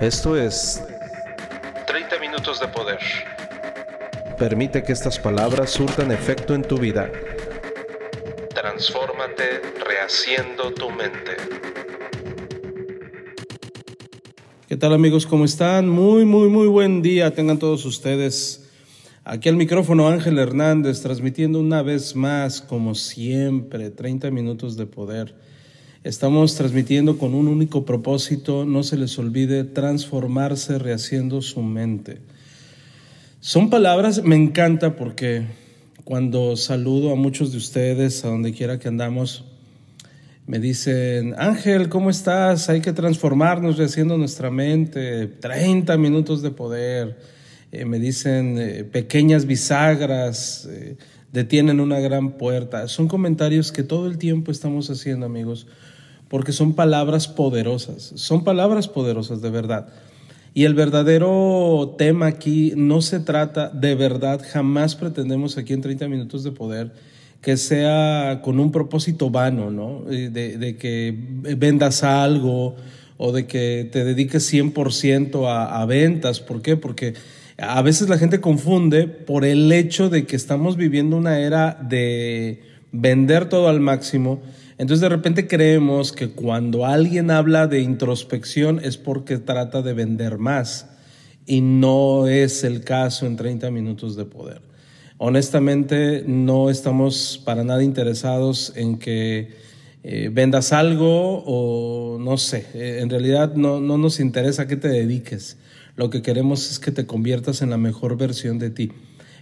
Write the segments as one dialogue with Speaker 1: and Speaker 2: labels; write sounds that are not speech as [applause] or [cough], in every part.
Speaker 1: Esto es
Speaker 2: 30 minutos de poder.
Speaker 1: Permite que estas palabras surtan efecto en tu vida.
Speaker 2: Transfórmate rehaciendo tu mente.
Speaker 3: ¿Qué tal amigos? ¿Cómo están? Muy, muy, muy buen día tengan todos ustedes. Aquí al micrófono Ángel Hernández, transmitiendo una vez más, como siempre, 30 minutos de poder. Estamos transmitiendo con un único propósito, no se les olvide transformarse rehaciendo su mente. Son palabras, me encanta porque cuando saludo a muchos de ustedes, a donde quiera que andamos, me dicen, Ángel, ¿cómo estás? Hay que transformarnos rehaciendo nuestra mente, 30 minutos de poder. Eh, me dicen, eh, pequeñas bisagras eh, detienen una gran puerta. Son comentarios que todo el tiempo estamos haciendo, amigos porque son palabras poderosas, son palabras poderosas de verdad. Y el verdadero tema aquí no se trata de verdad, jamás pretendemos aquí en 30 minutos de poder que sea con un propósito vano, ¿no? De, que vendas algo o de que te dediques 100% a, a ventas. ¿Por qué? Porque a veces la gente confunde por el hecho de que estamos viviendo una era de vender todo al máximo entonces de repente creemos que cuando alguien habla de introspección es porque trata de vender más y no es el caso en 30 minutos de poder. Honestamente no estamos para nada interesados en que eh, vendas algo o no sé, eh, en realidad no, no nos interesa que te dediques. Lo que queremos es que te conviertas en la mejor versión de ti.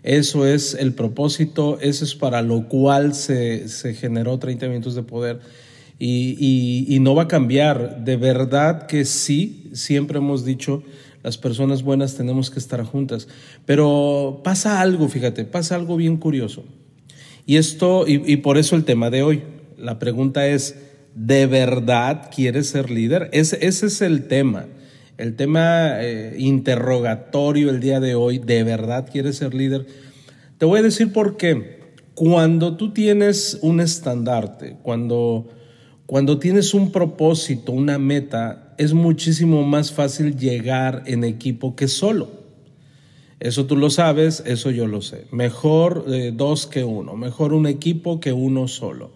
Speaker 3: Eso es el propósito, eso es para lo cual se, generó 30 minutos de poder. Y, no va a cambiar. De verdad que sí, siempre hemos dicho, las personas buenas tenemos que estar juntas. Pero pasa algo, fíjate, pasa algo bien curioso. Y esto, y, por eso el tema de hoy. La pregunta es, ¿de verdad quieres ser líder? Ese es el tema. El tema eh, interrogatorio el día de hoy, ¿de verdad quieres ser líder? Te voy a decir por qué. Cuando tú tienes un estandarte, cuando, cuando tienes un propósito, una meta, es muchísimo más fácil llegar en equipo que solo. Eso tú lo sabes, eso yo lo sé. Mejor eh, dos que uno, mejor un equipo que uno solo.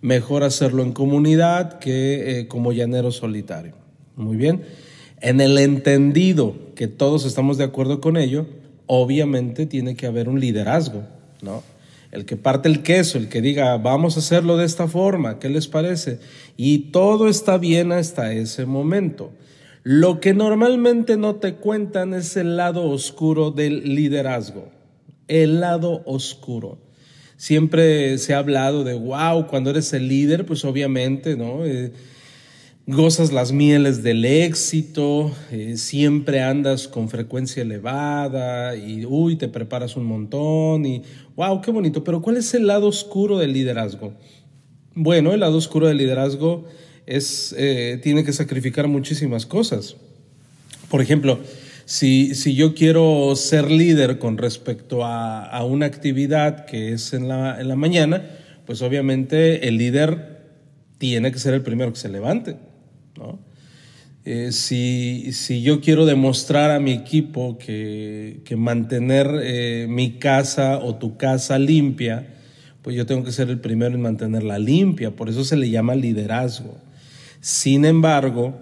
Speaker 3: Mejor hacerlo en comunidad que eh, como llanero solitario. Muy bien. En el entendido que todos estamos de acuerdo con ello, obviamente tiene que haber un liderazgo, ¿no? El que parte el queso, el que diga, vamos a hacerlo de esta forma, ¿qué les parece? Y todo está bien hasta ese momento. Lo que normalmente no te cuentan es el lado oscuro del liderazgo, el lado oscuro. Siempre se ha hablado de, wow, cuando eres el líder, pues obviamente, ¿no? Eh, gozas las mieles del éxito, eh, siempre andas con frecuencia elevada y, uy, te preparas un montón y, wow, qué bonito. Pero ¿cuál es el lado oscuro del liderazgo? Bueno, el lado oscuro del liderazgo es, eh, tiene que sacrificar muchísimas cosas. Por ejemplo, si, si yo quiero ser líder con respecto a, a una actividad que es en la, en la mañana, pues obviamente el líder tiene que ser el primero que se levante eh, si, si, yo quiero demostrar a mi equipo que, que mantener eh, mi casa o tu casa limpia, pues yo tengo que ser el primero en mantenerla limpia, por eso se le llama liderazgo. Sin embargo,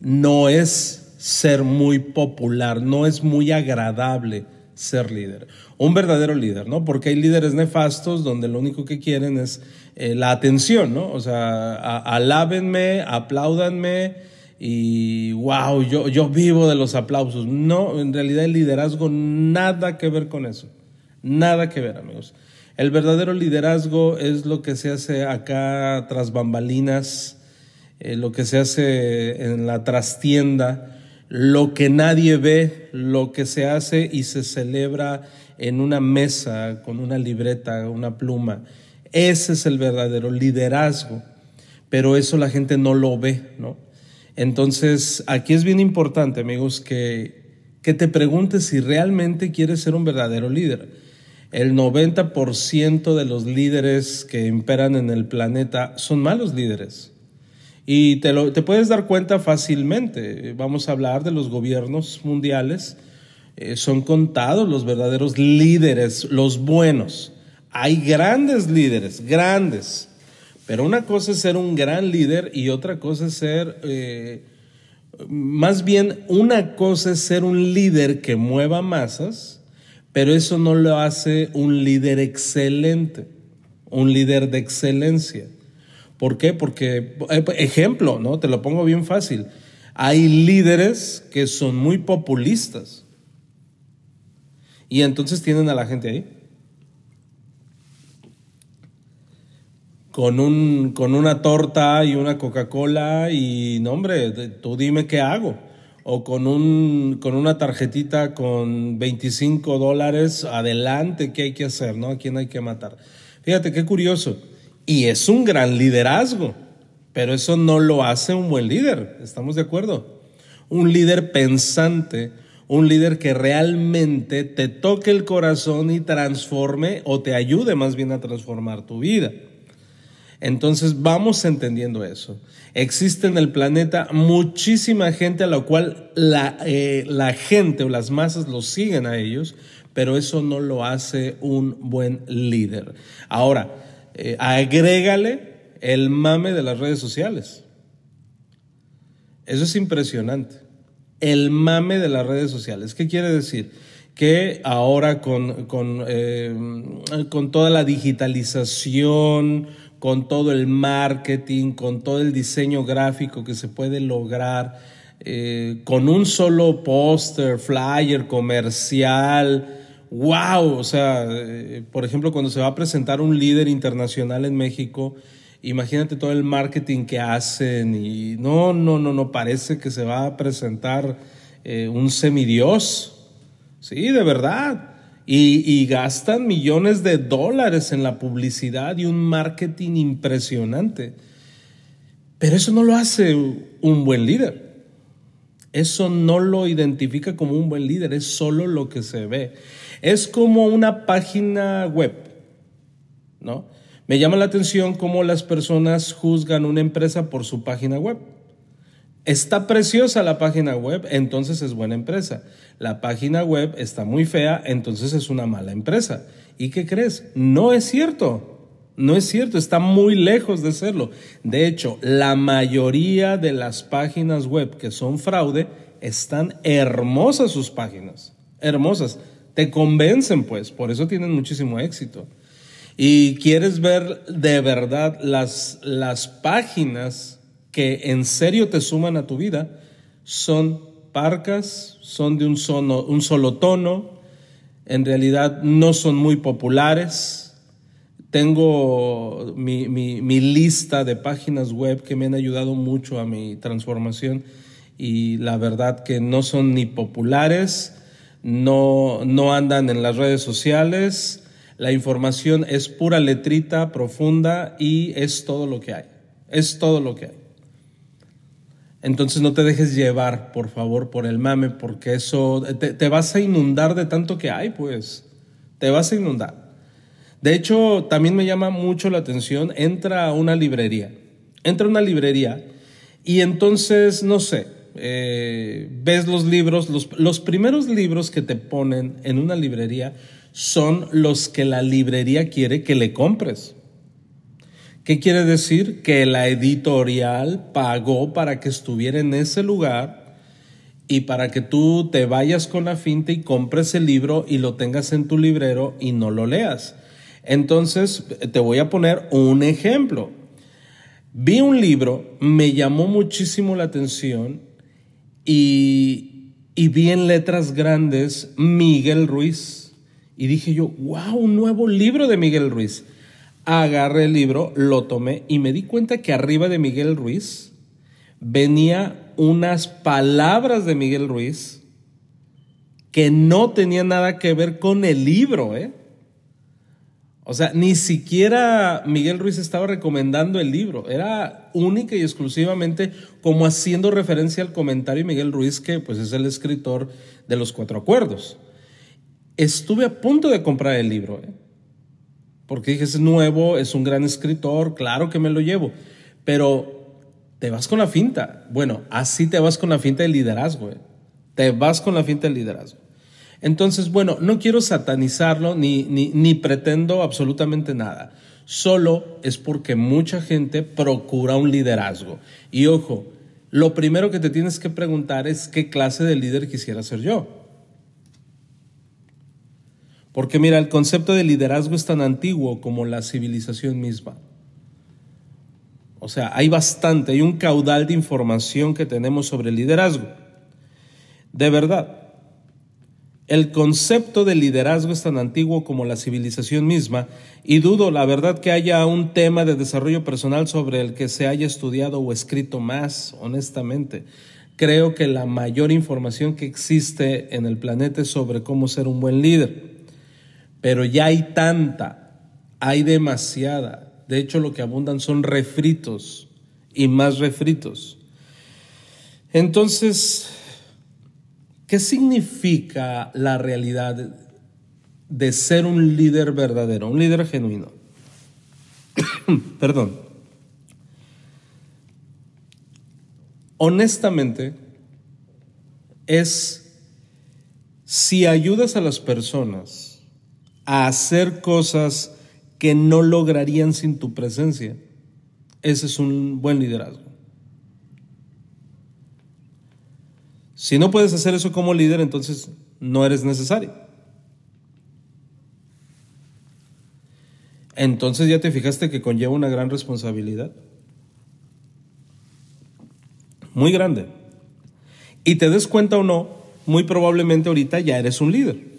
Speaker 3: no es ser muy popular, no es muy agradable ser líder. Un verdadero líder, ¿no? Porque hay líderes nefastos donde lo único que quieren es eh, la atención, ¿no? O sea, alábenme, apláudanme y wow, yo, yo vivo de los aplausos. No, en realidad el liderazgo nada que ver con eso. Nada que ver, amigos. El verdadero liderazgo es lo que se hace acá tras bambalinas, eh, lo que se hace en la trastienda, lo que nadie ve, lo que se hace y se celebra en una mesa con una libreta, una pluma. Ese es el verdadero liderazgo, pero eso la gente no lo ve, ¿no? Entonces, aquí es bien importante, amigos, que, que te preguntes si realmente quieres ser un verdadero líder. El 90% de los líderes que imperan en el planeta son malos líderes. Y te, lo, te puedes dar cuenta fácilmente. Vamos a hablar de los gobiernos mundiales. Eh, son contados los verdaderos líderes, los buenos. Hay grandes líderes, grandes. Pero una cosa es ser un gran líder y otra cosa es ser, eh, más bien, una cosa es ser un líder que mueva masas, pero eso no lo hace un líder excelente, un líder de excelencia. ¿Por qué? Porque, eh, ejemplo, ¿no? Te lo pongo bien fácil. Hay líderes que son muy populistas y entonces tienen a la gente ahí. Con, un, con una torta y una Coca-Cola y, no hombre, tú dime qué hago. O con, un, con una tarjetita con 25 dólares, adelante, ¿qué hay que hacer? ¿no? ¿A quién hay que matar? Fíjate qué curioso y es un gran liderazgo, pero eso no lo hace un buen líder, ¿estamos de acuerdo? Un líder pensante, un líder que realmente te toque el corazón y transforme o te ayude más bien a transformar tu vida. Entonces vamos entendiendo eso. Existe en el planeta muchísima gente a la cual la, eh, la gente o las masas los siguen a ellos, pero eso no lo hace un buen líder. Ahora, eh, agrégale el mame de las redes sociales. Eso es impresionante. El mame de las redes sociales. ¿Qué quiere decir? Que ahora con, con, eh, con toda la digitalización, con todo el marketing, con todo el diseño gráfico que se puede lograr, eh, con un solo póster, flyer, comercial, wow, o sea, eh, por ejemplo, cuando se va a presentar un líder internacional en México, imagínate todo el marketing que hacen y no, no, no, no, parece que se va a presentar eh, un semidios, sí, de verdad. Y, gastan millones de dólares en la publicidad y un marketing impresionante. Pero eso no lo hace un buen líder. Eso no lo identifica como un buen líder, es solo lo que se ve. Es como una página web, ¿no? Me llama la atención cómo las personas juzgan una empresa por su página web. Está preciosa la página web, entonces es buena empresa. La página web está muy fea, entonces es una mala empresa. ¿Y qué crees? No es cierto. No es cierto, está muy lejos de serlo. De hecho, la mayoría de las páginas web que son fraude están hermosas sus páginas. Hermosas te convencen, pues, por eso tienen muchísimo éxito. Y quieres ver de verdad las, las páginas que en serio te suman a tu vida, son parcas, son de un, un solo tono, en realidad no son muy populares. Tengo mi, mi lista de páginas web que me han ayudado mucho a mi transformación y la verdad que no son ni populares, no, no andan en las redes sociales, la información es pura letrita profunda y es todo lo que hay, es todo lo que hay. Entonces no te dejes llevar, por favor, por el mame, porque eso te, vas a inundar de tanto que hay, pues, te vas a inundar. De hecho, también me llama mucho la atención, entra a una librería, entra a una librería y entonces, no sé, eh, ves los libros, los primeros libros que te ponen en una librería son los que la librería quiere que le compres. ¿Qué quiere decir? Que la editorial pagó para que estuviera en ese lugar y para que tú te vayas con la finta y compres el libro y lo tengas en tu librero y no lo leas. Entonces, te voy a poner un ejemplo. Vi un libro, me llamó muchísimo la atención y, vi en letras grandes Miguel Ruiz. Y dije yo, wow, un nuevo libro de Miguel Ruiz. Agarré el libro, lo tomé y me di cuenta que arriba de Miguel Ruiz venía unas palabras de Miguel Ruiz que no tenían nada que ver con el libro, ¿eh? O sea, ni siquiera Miguel Ruiz estaba recomendando el libro, era única y exclusivamente como haciendo referencia al comentario de Miguel Ruiz, que pues es el escritor de los cuatro acuerdos. Estuve a punto de comprar el libro, ¿eh? Porque dije, es nuevo, es un gran escritor, claro que me lo llevo, pero te vas con la finta. Bueno, así te vas con la finta del liderazgo. eh. Te vas con la finta del liderazgo. Entonces, bueno, no quiero satanizarlo ni, ni, ni pretendo absolutamente nada. Solo es porque mucha gente procura un liderazgo. Y ojo, lo primero que te tienes que preguntar es qué clase de líder quisiera ser yo. Porque mira, el concepto de liderazgo es tan antiguo como la civilización misma. O sea, hay bastante, hay un caudal de información que tenemos sobre el liderazgo. De verdad, el concepto de liderazgo es tan antiguo como la civilización misma y dudo, la verdad, que haya un tema de desarrollo personal sobre el que se haya estudiado o escrito más, honestamente. Creo que la mayor información que existe en el planeta es sobre cómo ser un buen líder. Pero ya hay tanta, hay demasiada. De hecho, lo que abundan son refritos y más refritos. Entonces, ¿qué significa la realidad de ser un líder verdadero, un líder genuino? [coughs] Perdón. Honestamente, es si ayudas a las personas a hacer cosas que no lograrían sin tu presencia, ese es un buen liderazgo. Si no puedes hacer eso como líder, entonces no eres necesario. Entonces ya te fijaste que conlleva una gran responsabilidad. Muy grande. Y te des cuenta o no, muy probablemente ahorita ya eres un líder.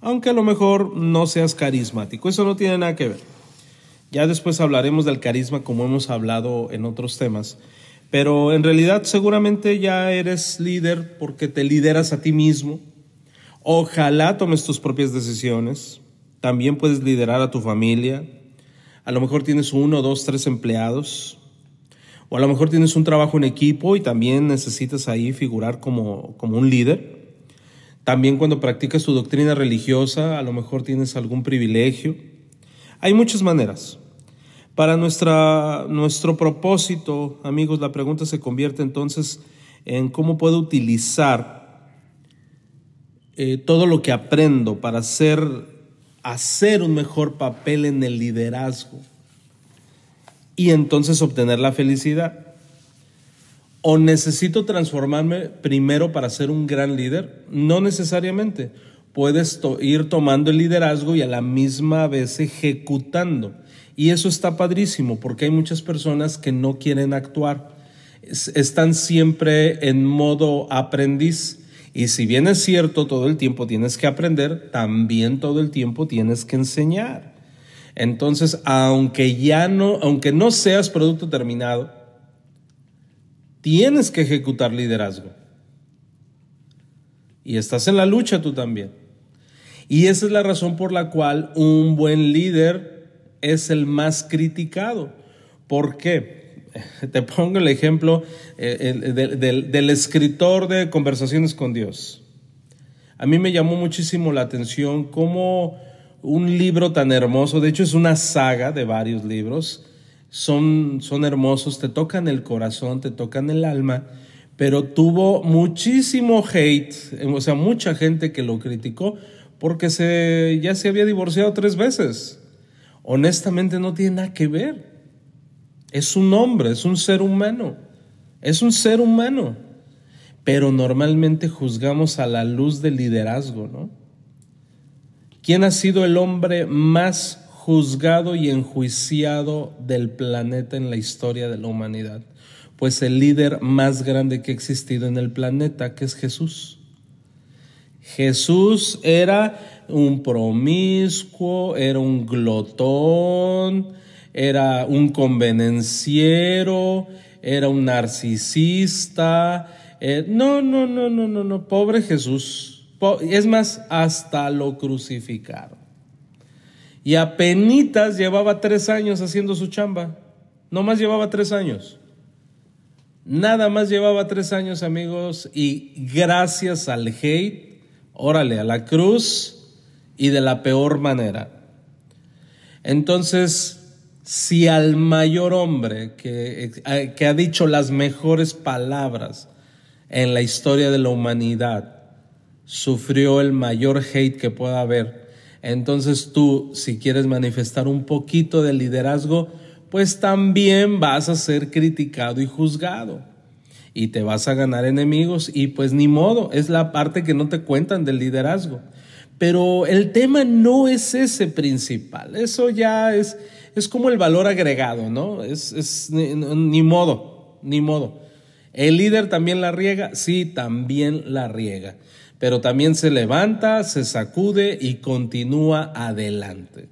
Speaker 3: Aunque a lo mejor no seas carismático. Eso no tiene nada que ver. Ya después hablaremos del carisma como hemos hablado en otros temas. Pero en realidad seguramente ya eres líder porque te lideras a ti mismo. Ojalá tomes tus propias decisiones. También puedes liderar a tu familia. A lo mejor tienes uno, dos, tres empleados. O a lo mejor tienes un trabajo en equipo y también necesitas ahí figurar como, como un líder. También cuando practicas tu doctrina religiosa, a lo mejor tienes algún privilegio. Hay muchas maneras. Para nuestra, nuestro propósito, amigos, la pregunta se convierte entonces en cómo puedo utilizar eh, todo lo que aprendo para hacer, hacer un mejor papel en el liderazgo y entonces obtener la felicidad. ¿O necesito transformarme primero para ser un gran líder? No necesariamente. Puedes ir tomando el liderazgo y a la misma vez ejecutando. Y eso está padrísimo porque hay muchas personas que no quieren actuar. Es, están siempre en modo aprendiz. Y si bien es cierto, todo el tiempo tienes que aprender, también todo el tiempo tienes que enseñar. Entonces, aunque ya no, aunque no seas producto terminado, tienes que ejecutar liderazgo. Y estás en la lucha tú también. Y esa es la razón por la cual un buen líder es el más criticado. ¿Por qué? [laughs] Te pongo el ejemplo eh, del, del, del escritor de Conversaciones con Dios. A mí me llamó muchísimo la atención cómo un libro tan hermoso, de hecho es una saga de varios libros, son, son hermosos, te tocan el corazón, te tocan el alma, pero tuvo muchísimo hate, o sea, mucha gente que lo criticó porque se, ya se había divorciado tres veces. Honestamente no tiene nada que ver. Es un hombre, es un ser humano, es un ser humano, pero normalmente juzgamos a la luz del liderazgo, ¿no? ¿Quién ha sido el hombre más juzgado y enjuiciado del planeta en la historia de la humanidad? Pues el líder más grande que ha existido en el planeta, que es Jesús. Jesús era un promiscuo, era un glotón, era un convenenciero, era un narcisista. Eh, no, no, no, no, no, no, pobre Jesús. Es más, hasta lo crucificaron. Y apenas llevaba tres años haciendo su chamba. No más llevaba tres años. Nada más llevaba tres años, amigos. Y gracias al hate, órale, a la cruz y de la peor manera. Entonces, si al mayor hombre que, eh, que ha dicho las mejores palabras en la historia de la humanidad sufrió el mayor hate que pueda haber, entonces tú, si quieres manifestar un poquito de liderazgo, pues también vas a ser criticado y juzgado. Y te vas a ganar enemigos y pues ni modo, es la parte que no te cuentan del liderazgo. Pero el tema no es ese principal, eso ya es, es como el valor agregado, ¿no? Es, es ni, ni modo, ni modo. ¿El líder también la riega? Sí, también la riega. Pero también se levanta, se sacude y continúa adelante.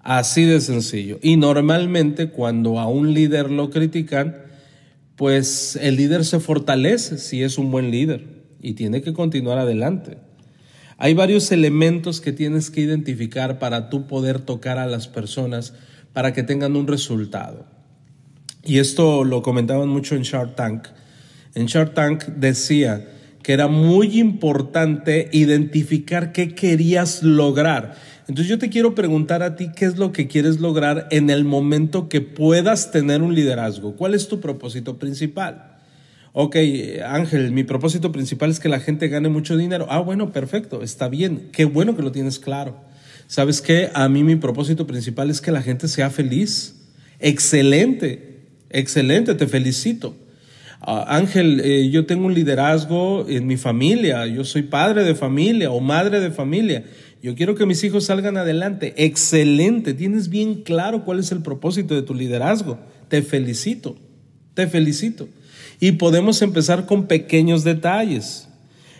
Speaker 3: Así de sencillo. Y normalmente cuando a un líder lo critican, pues el líder se fortalece si es un buen líder y tiene que continuar adelante. Hay varios elementos que tienes que identificar para tú poder tocar a las personas para que tengan un resultado. Y esto lo comentaban mucho en Shark Tank. En Shark Tank decía que era muy importante identificar qué querías lograr entonces yo te quiero preguntar a ti qué es lo que quieres lograr en el momento que puedas tener un liderazgo. ¿Cuál es tu propósito principal? Ok, Ángel, mi propósito principal es que la gente gane mucho dinero. Ah, bueno, perfecto, está bien. Qué bueno que lo tienes claro. ¿Sabes qué? A mí mi propósito principal es que la gente sea feliz. Excelente, excelente, te felicito. Ah, Ángel, eh, yo tengo un liderazgo en mi familia, yo soy padre de familia o madre de familia. Yo quiero que mis hijos salgan adelante. Excelente, tienes bien claro cuál es el propósito de tu liderazgo. Te felicito, te felicito. Y podemos empezar con pequeños detalles.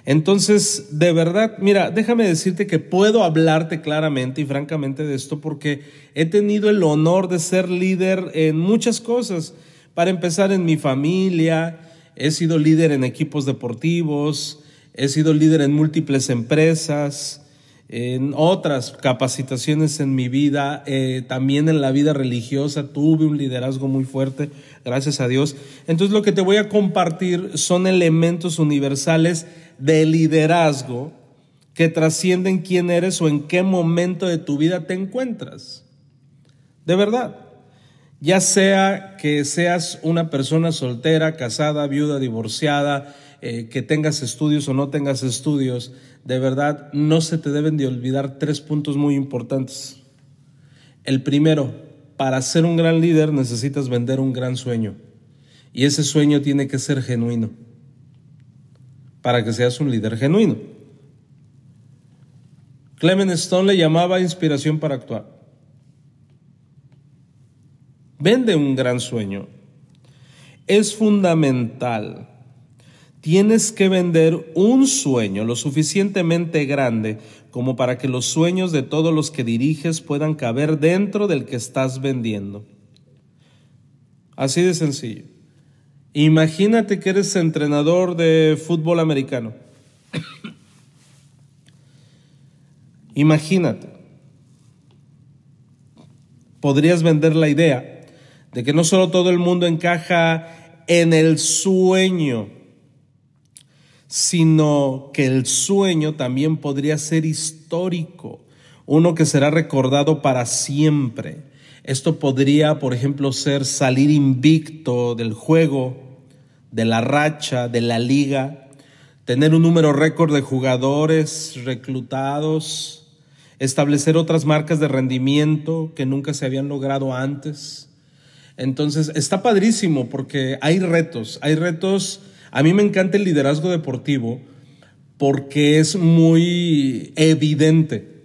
Speaker 3: Entonces, de verdad, mira, déjame decirte que puedo hablarte claramente y francamente de esto porque he tenido el honor de ser líder en muchas cosas. Para empezar, en mi familia, he sido líder en equipos deportivos, he sido líder en múltiples empresas, en otras capacitaciones en mi vida, eh, también en la vida religiosa, tuve un liderazgo muy fuerte, gracias a Dios. Entonces lo que te voy a compartir son elementos universales de liderazgo que trascienden quién eres o en qué momento de tu vida te encuentras. De verdad. Ya sea que seas una persona soltera, casada, viuda, divorciada, eh, que tengas estudios o no tengas estudios, de verdad no se te deben de olvidar tres puntos muy importantes. El primero, para ser un gran líder necesitas vender un gran sueño. Y ese sueño tiene que ser genuino. Para que seas un líder genuino. Clement Stone le llamaba inspiración para actuar. Vende un gran sueño. Es fundamental Tienes que vender un sueño lo suficientemente grande como para que los sueños de todos los que diriges puedan caber dentro del que estás vendiendo. Así de sencillo. Imagínate que eres entrenador de fútbol americano. Imagínate. Podrías vender la idea de que no solo todo el mundo encaja en el sueño, sino que el sueño también podría ser histórico, uno que será recordado para siempre. Esto podría, por ejemplo, ser salir invicto del juego, de la racha, de la liga, tener un número récord de jugadores reclutados, establecer otras marcas de rendimiento que nunca se habían logrado antes. Entonces, está padrísimo porque hay retos, hay retos a mí me encanta el liderazgo deportivo porque es muy evidente.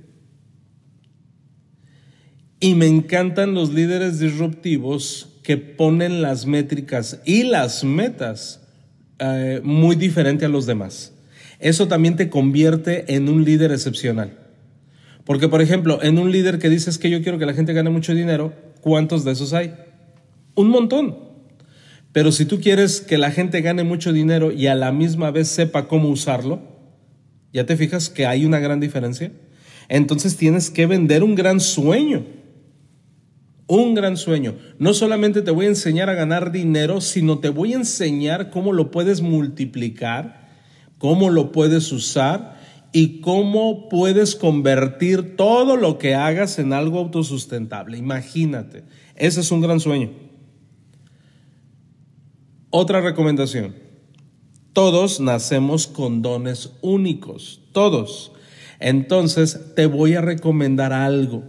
Speaker 3: Y me encantan los líderes disruptivos que ponen las métricas y las metas eh, muy diferente a los demás. Eso también te convierte en un líder excepcional. Porque, por ejemplo, en un líder que dices que yo quiero que la gente gane mucho dinero, ¿cuántos de esos hay? Un montón. Pero si tú quieres que la gente gane mucho dinero y a la misma vez sepa cómo usarlo, ¿ya te fijas que hay una gran diferencia? Entonces tienes que vender un gran sueño. Un gran sueño. No solamente te voy a enseñar a ganar dinero, sino te voy a enseñar cómo lo puedes multiplicar, cómo lo puedes usar y cómo puedes convertir todo lo que hagas en algo autosustentable. Imagínate, ese es un gran sueño. Otra recomendación, todos nacemos con dones únicos, todos. Entonces te voy a recomendar algo.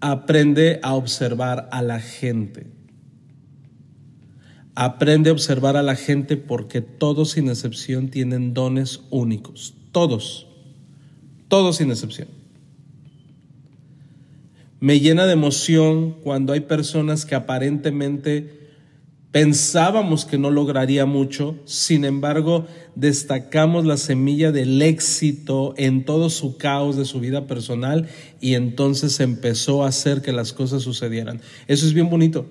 Speaker 3: Aprende a observar a la gente. Aprende a observar a la gente porque todos sin excepción tienen dones únicos. Todos. Todos sin excepción. Me llena de emoción cuando hay personas que aparentemente pensábamos que no lograría mucho, sin embargo destacamos la semilla del éxito en todo su caos de su vida personal y entonces empezó a hacer que las cosas sucedieran. Eso es bien bonito.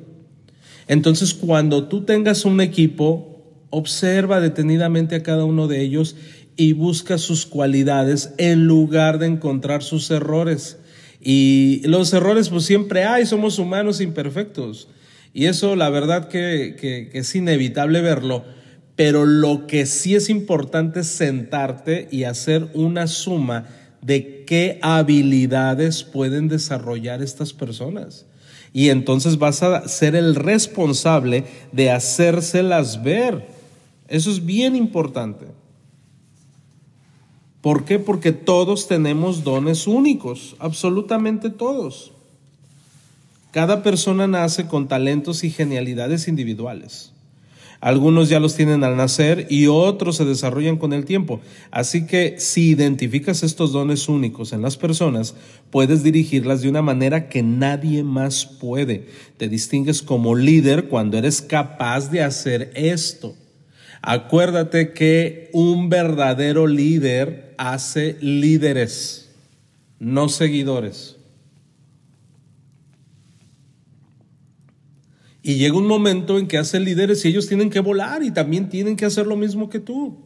Speaker 3: Entonces, cuando tú tengas un equipo, observa detenidamente a cada uno de ellos y busca sus cualidades en lugar de encontrar sus errores. Y los errores pues siempre hay, somos humanos imperfectos. Y eso la verdad que, que, es inevitable verlo. Pero lo que sí es importante es sentarte y hacer una suma de qué habilidades pueden desarrollar estas personas y entonces vas a ser el responsable de hacérselas ver. Eso es bien importante. ¿Por qué? Porque todos tenemos dones únicos, absolutamente todos. Cada persona nace con talentos y genialidades individuales. Algunos ya los tienen al nacer y otros se desarrollan con el tiempo. Así que si identificas estos dones únicos en las personas, puedes dirigirlas de una manera que nadie más puede. Te distingues como líder cuando eres capaz de hacer esto. Acuérdate que un verdadero líder hace líderes, no seguidores. Y llega un momento en que hacen líderes y ellos tienen que volar y también tienen que hacer lo mismo que tú.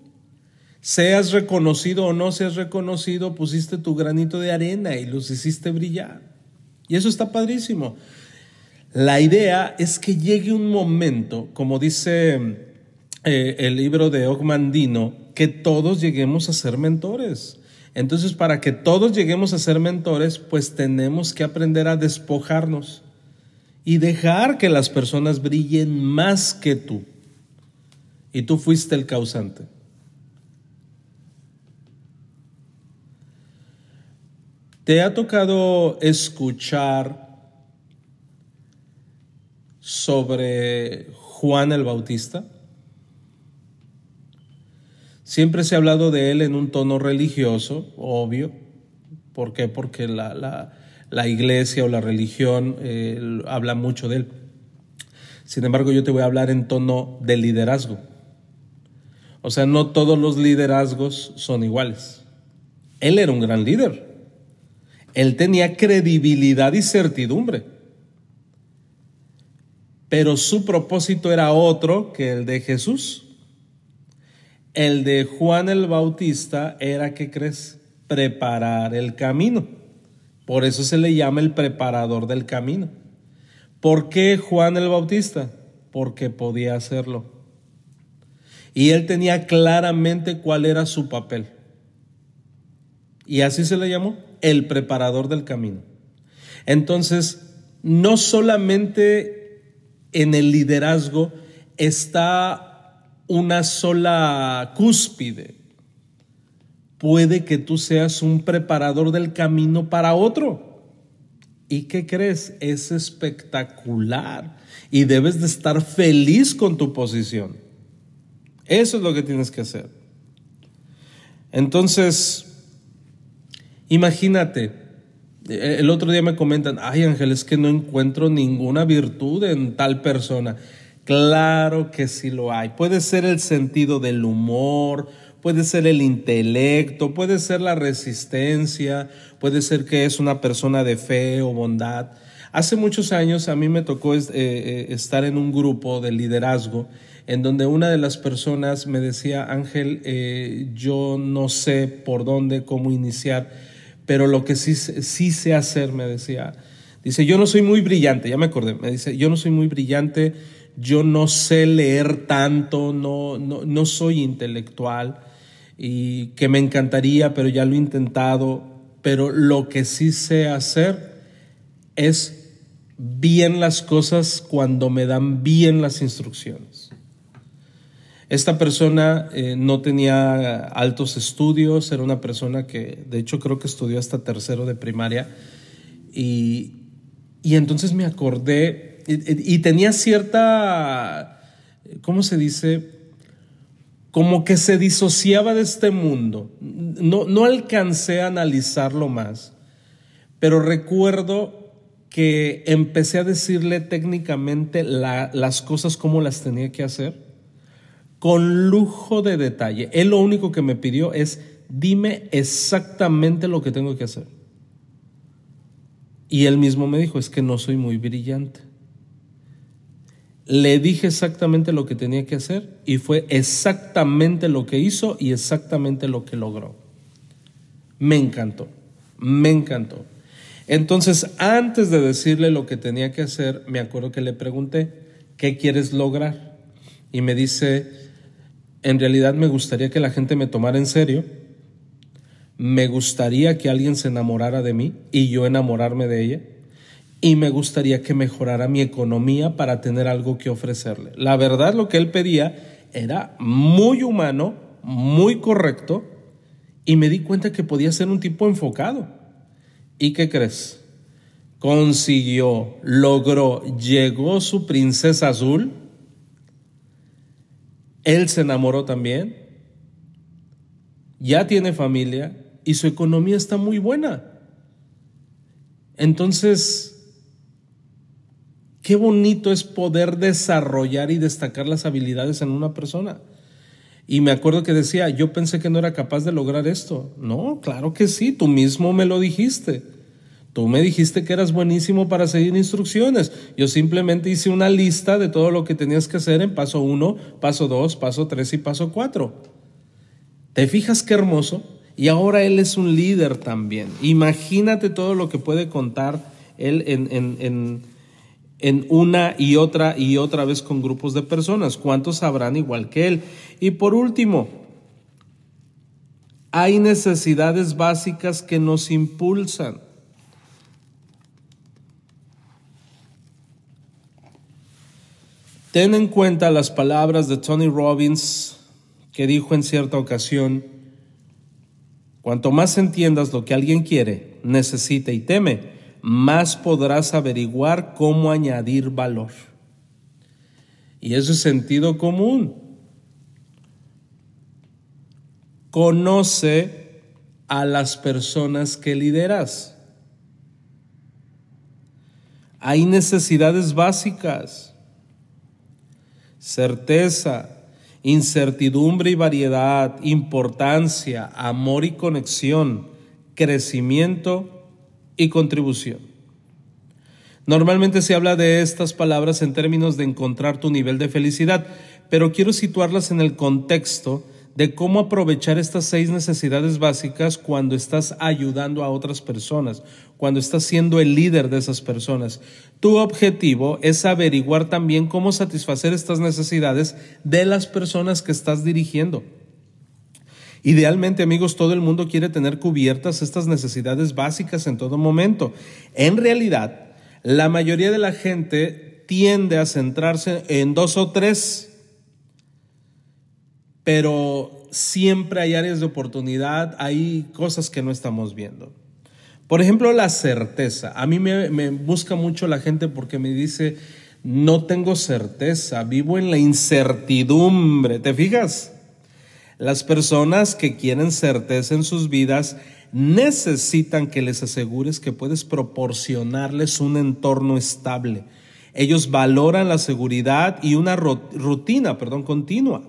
Speaker 3: Seas reconocido o no seas reconocido, pusiste tu granito de arena y los hiciste brillar. Y eso está padrísimo. La idea es que llegue un momento, como dice eh, el libro de Ogmandino, que todos lleguemos a ser mentores. Entonces, para que todos lleguemos a ser mentores, pues tenemos que aprender a despojarnos y dejar que las personas brillen más que tú. Y tú fuiste el causante. ¿Te ha tocado escuchar sobre Juan el Bautista? Siempre se ha hablado de él en un tono religioso, obvio. ¿Por qué? Porque la, la iglesia o la religión eh, habla mucho de él. Sin embargo, yo te voy a hablar en tono de liderazgo. O sea, no todos los liderazgos son iguales. Él era un gran líder. Él tenía credibilidad y certidumbre. Pero su propósito era otro que el de Jesús. El de Juan el Bautista era, ¿qué crees? Preparar el camino. Por eso se le llama el preparador del camino. ¿Por qué Juan el Bautista? Porque podía hacerlo. Y él tenía claramente cuál era su papel. Y así se le llamó, el preparador del camino. Entonces, no solamente en el liderazgo está una sola cúspide, puede que tú seas un preparador del camino para otro. ¿Y qué crees? Es espectacular y debes de estar feliz con tu posición. Eso es lo que tienes que hacer. Entonces, imagínate, el otro día me comentan, ay Ángel, es que no encuentro ninguna virtud en tal persona. Claro que sí lo hay. Puede ser el sentido del humor, puede ser el intelecto, puede ser la resistencia, puede ser que es una persona de fe o bondad. Hace muchos años a mí me tocó eh, eh, estar en un grupo de liderazgo en donde una de las personas me decía, Ángel, eh, yo no sé por dónde, cómo iniciar, pero lo que sí, sé hacer, me decía, dice, yo no soy muy brillante, ya me acordé, me dice, yo no soy muy brillante, yo no sé leer tanto, no soy intelectual, y que me encantaría, pero ya lo he intentado, pero lo que sí sé hacer es bien las cosas cuando me dan bien las instrucciones. Esta persona eh, no tenía altos estudios, era una persona que de hecho creo que estudió hasta tercero de primaria y, entonces me acordé y, y, tenía cierta, ¿cómo se dice? Como que se disociaba de este mundo. No, no alcancé a analizarlo más, pero recuerdo que empecé a decirle técnicamente las cosas como las tenía que hacer con lujo de detalle. Él lo único que me pidió es, dime exactamente lo que tengo que hacer. Y él mismo me dijo, es que no soy muy brillante. Le dije exactamente lo que tenía que hacer y fue exactamente lo que hizo y exactamente lo que logró. Me encantó, me encantó. Entonces, antes de decirle lo que tenía que hacer, me acuerdo que le pregunté, ¿qué quieres lograr? Y me dice, en realidad me gustaría que la gente me tomara en serio, me gustaría que alguien se enamorara de mí y yo enamorarme de ella, y me gustaría que mejorara mi economía para tener algo que ofrecerle. La verdad lo que él pedía era muy humano, muy correcto, y me di cuenta que podía ser un tipo enfocado. ¿Y qué crees? Consiguió, logró, llegó su princesa azul, él se enamoró también, ya tiene familia y su economía está muy buena. Entonces, qué bonito es poder desarrollar y destacar las habilidades en una persona. Y me acuerdo que decía, yo pensé que no era capaz de lograr esto. No, claro que sí, tú mismo me lo dijiste. Tú me dijiste que eras buenísimo para seguir instrucciones. Yo simplemente hice una lista de todo lo que tenías que hacer en paso 1, paso 2, paso 3 y paso 4. ¿Te fijas qué hermoso? Y ahora él es un líder también. Imagínate todo lo que puede contar él en, en una y otra y otra vez con grupos de personas. ¿Cuántos sabrán igual que él? Y por último, hay necesidades básicas que nos impulsan. Ten en cuenta las palabras de Tony Robbins que dijo en cierta ocasión, cuanto más entiendas lo que alguien quiere, necesita y teme, más podrás averiguar cómo añadir valor. Y eso es sentido común. Conoce a las personas que lideras. Hay necesidades básicas certeza, incertidumbre y variedad, importancia, amor y conexión, crecimiento y contribución. Normalmente se habla de estas palabras en términos de encontrar tu nivel de felicidad, pero quiero situarlas en el contexto de cómo aprovechar estas seis necesidades básicas cuando estás ayudando a otras personas, cuando estás siendo el líder de esas personas. Tu objetivo es averiguar también cómo satisfacer estas necesidades de las personas que estás dirigiendo. Idealmente, amigos, todo el mundo quiere tener cubiertas estas necesidades básicas en todo momento. En realidad, la mayoría de la gente tiende a centrarse en dos o tres pero siempre hay áreas de oportunidad, hay cosas que no estamos viendo. Por ejemplo, la certeza. A mí me, busca mucho la gente porque me dice, no tengo certeza, vivo en la incertidumbre. ¿Te fijas? Las personas que quieren certeza en sus vidas necesitan que les asegures que puedes proporcionarles un entorno estable. Ellos valoran la seguridad y una rutina, perdón, continua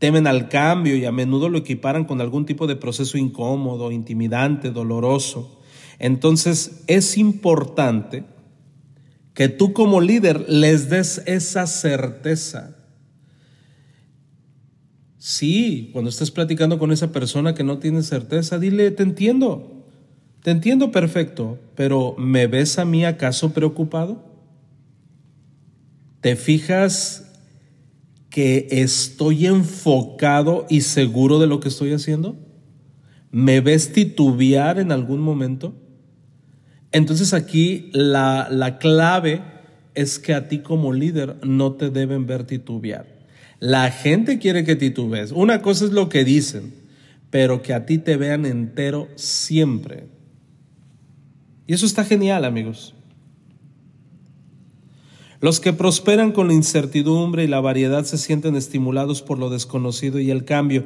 Speaker 3: temen al cambio y a menudo lo equiparan con algún tipo de proceso incómodo, intimidante, doloroso. Entonces es importante que tú como líder les des esa certeza. Sí, cuando estés platicando con esa persona que no tiene certeza, dile, te entiendo, te entiendo perfecto, pero ¿me ves a mí acaso preocupado? ¿Te fijas que estoy enfocado y seguro de lo que estoy haciendo? ¿Me ves titubear en algún momento? Entonces aquí la, la clave es que a ti como líder no te deben ver titubear. La gente quiere que titubees. Una cosa es lo que dicen, pero que a ti te vean entero siempre. Y eso está genial, amigos. Los que prosperan con la incertidumbre y la variedad se sienten estimulados por lo desconocido y el cambio.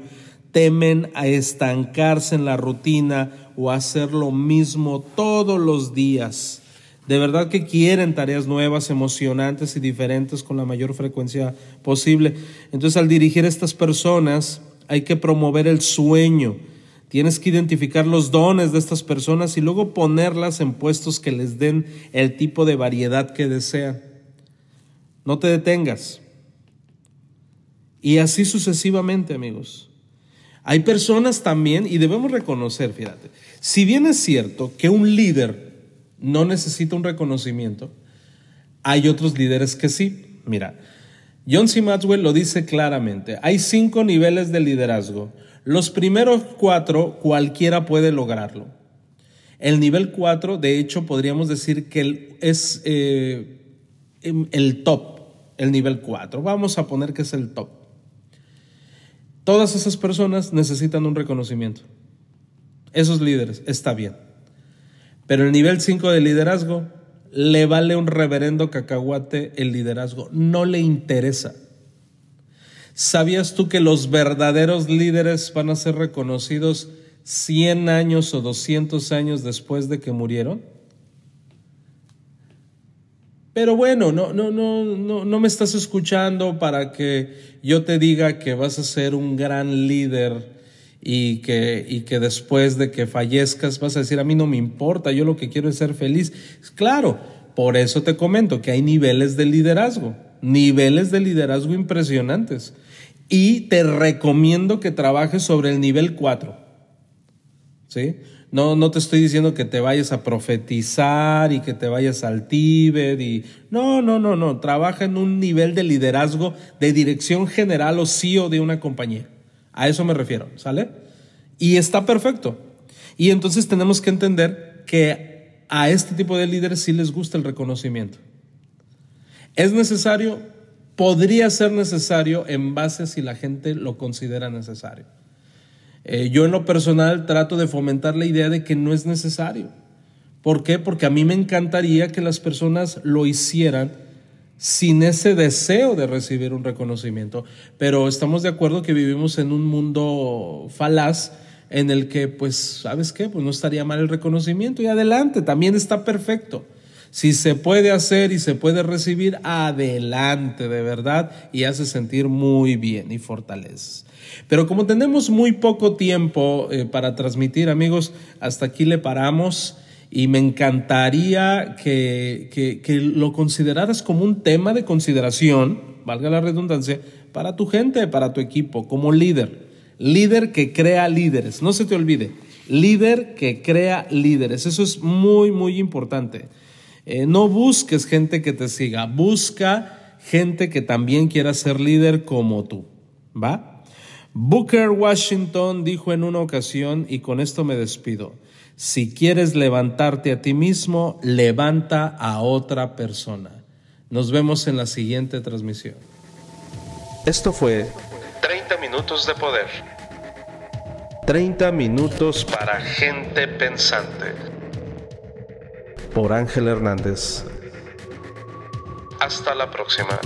Speaker 3: Temen a estancarse en la rutina o hacer lo mismo todos los días. De verdad que quieren tareas nuevas, emocionantes y diferentes con la mayor frecuencia posible. Entonces al dirigir a estas personas hay que promover el sueño. Tienes que identificar los dones de estas personas y luego ponerlas en puestos que les den el tipo de variedad que desean. No te detengas. Y así sucesivamente, amigos. Hay personas también, y debemos reconocer, fíjate, si bien es cierto que un líder no necesita un reconocimiento, hay otros líderes que sí. Mira, John C. Maxwell lo dice claramente, hay cinco niveles de liderazgo. Los primeros cuatro cualquiera puede lograrlo. El nivel cuatro, de hecho, podríamos decir que es eh, em, el top, el nivel cuatro. Vamos a poner que es el top. Todas esas personas necesitan un reconocimiento. Esos líderes, está bien. Pero el nivel 5 de liderazgo le vale un reverendo cacahuate el liderazgo, no le interesa. ¿Sabías tú que los verdaderos líderes van a ser reconocidos 100 años o 200 años después de que murieron? Pero bueno, no, no, no, no, no me estás escuchando para que yo te diga que vas a ser un gran líder y que, y que después de que fallezcas vas a decir, a mí no me importa, yo lo que quiero es ser feliz. Claro, por eso te comento que hay niveles de liderazgo, niveles de liderazgo impresionantes. Y te recomiendo que trabajes sobre el nivel 4. ¿Sí? No, no te estoy diciendo que te vayas a profetizar y que te vayas al Tíbet y no, no, no, no. Trabaja en un nivel de liderazgo de dirección general o CEO de una compañía. A eso me refiero, ¿sale? Y está perfecto. Y entonces tenemos que entender que a este tipo de líderes sí les gusta el reconocimiento. ¿Es necesario? Podría ser necesario en base si la gente lo considera necesario. Eh, yo en lo personal trato de fomentar la idea de que no es necesario. ¿Por qué? Porque a mí me encantaría que las personas lo hicieran sin ese deseo de recibir un reconocimiento. Pero estamos de acuerdo que vivimos en un mundo falaz en el que, pues, ¿sabes qué? Pues no estaría mal el reconocimiento y adelante, también está perfecto. Si se puede hacer y se puede recibir, adelante, de verdad, y hace sentir muy bien y fortalece. Pero como tenemos muy poco tiempo eh, para transmitir, amigos, hasta aquí le paramos y me encantaría que, que, lo consideraras como un tema de consideración, valga la redundancia, para tu gente, para tu equipo, como líder. Líder que crea líderes, no se te olvide, líder que crea líderes, eso es muy, muy importante. Eh, no busques gente que te siga, busca gente que también quiera ser líder como tú, ¿va? Booker Washington dijo en una ocasión, y con esto me despido, si quieres levantarte a ti mismo, levanta a otra persona. Nos vemos en la siguiente transmisión.
Speaker 1: Esto fue
Speaker 2: 30 minutos de poder.
Speaker 1: 30 minutos
Speaker 2: Para gente pensante.
Speaker 1: por Ángel Hernández.
Speaker 2: Hasta la próxima.